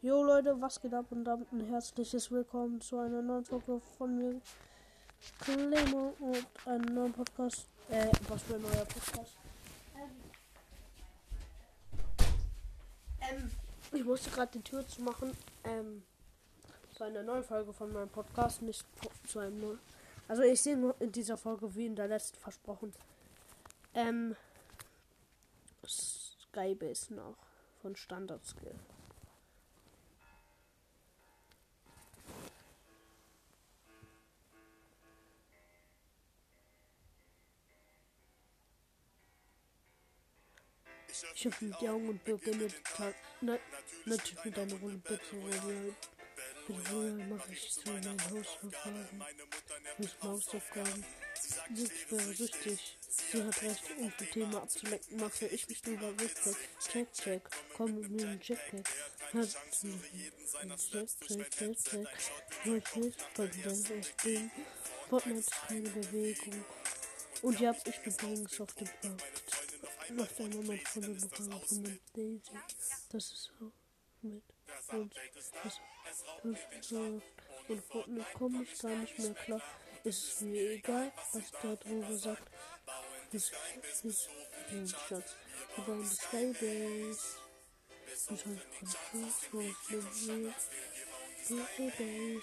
Jo Leute, was geht ab und damit ein herzliches Willkommen zu einer neuen Folge von mir, Clemo und einem neuen Podcast. Äh, was für ein neuer Podcast? Ähm, ich musste gerade die Tür zu machen. Ähm, zu einer neuen Folge von meinem Podcast, nicht zu einem neuen. Also ich sehe in dieser Folge wie in der letzten versprochen. Ähm, Skybase noch von Standard Skill. Ich öffne die Augen und beginne Tag. Na, natürlich mit einer Runde Bitte, Royal. Bitte, mache ich zu meinen Hausaufgaben. Nicht Hausaufgaben. Ich wäre süchtig. Sie hat recht, um das Thema abzulenken, mache ich mich lieber wichtig. Check, check. Komm mit mir in Jetpack. Hat Check, check, check, check. Wollt nicht, weil ich bin. Fortnite ist keine Bewegung. Und ja, ich bin übrigens auf dem Markt. Macht ein Moment von der Lokalen von der Daisy. Das ist so mit uns. Das, das so. Und Fortnite komme ich gar nicht mehr klar. Ist mir egal, was der drüber sagt. Das ist ein Schatz. Wir bauen das Skybase. Ich habe von Fuß, mit mir. Skybase.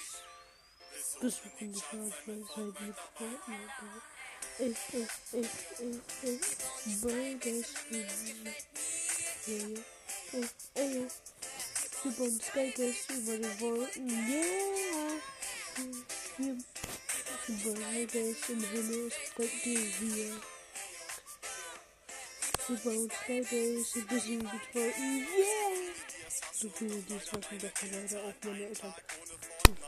Besuchen die Schatzwelt mit Fortnite. Ich, ich, ich, ich, ich, Burgers. Super Burgers. Super Yeah. Burgers and Venus. But here. Super Burgers. This is for yeah. So viele, die es machen, doch leider auch meine Eltern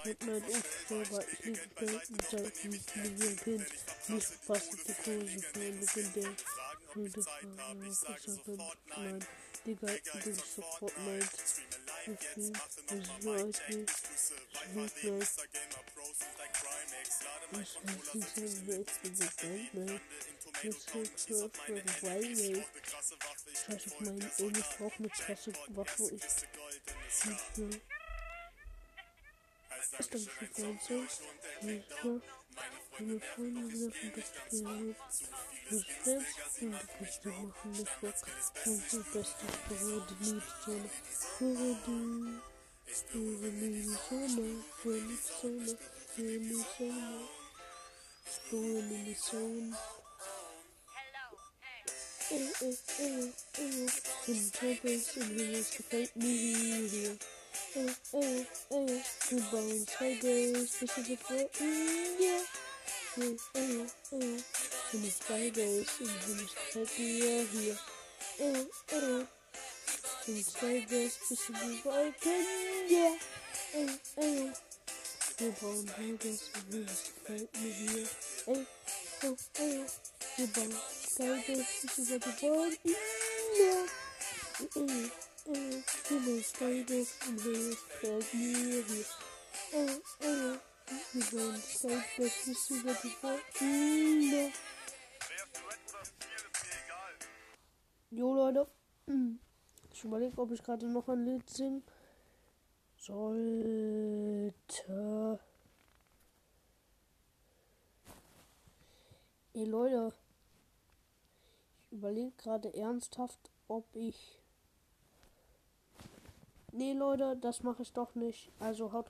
mit meinem Aufsteller. Ich liebe Welten seit Million Kind. Nicht verpasst die Kurse für ein legendär. Friede Frage, ich sage nein. Digga, du bist sofort. Ich bin, was für euch nicht? Ich will nicht. Ich weiß nicht, wie ich bin bekannt, nein. Jetzt wird für für Wildway. Scheiß auf meinen ich brauch eine krasse Waffe. Ich nicht mehr. Ist dann schon Freunde? Ja. Meine Freunde wieder von das Spiel. Du stellst und du kannst du machen nicht weg. Und du bist das Büro, die Liebeszone. Höre die. Höre die Sonne. Höre die Sonne. Höre die Sonne. Höre die Sonne. Ey, ey, ey, ey. Und Tables und Himmels gefällt mir hier. Ey, ey, ey. Wir bauen zwei Days, bis wir gefällt mir. Ey, ey, Skybase ist. Äh, äh, Himmel, Skybase und Himmel hier. Äh, äh. Wir bauen Skybase ist Bord. Ja. Jo Leute, ich überlege, ob ich gerade noch ein Lied singen sollte. Ey Leute, überlege gerade ernsthaft, ob ich. Nee Leute, das mache ich doch nicht. Also haut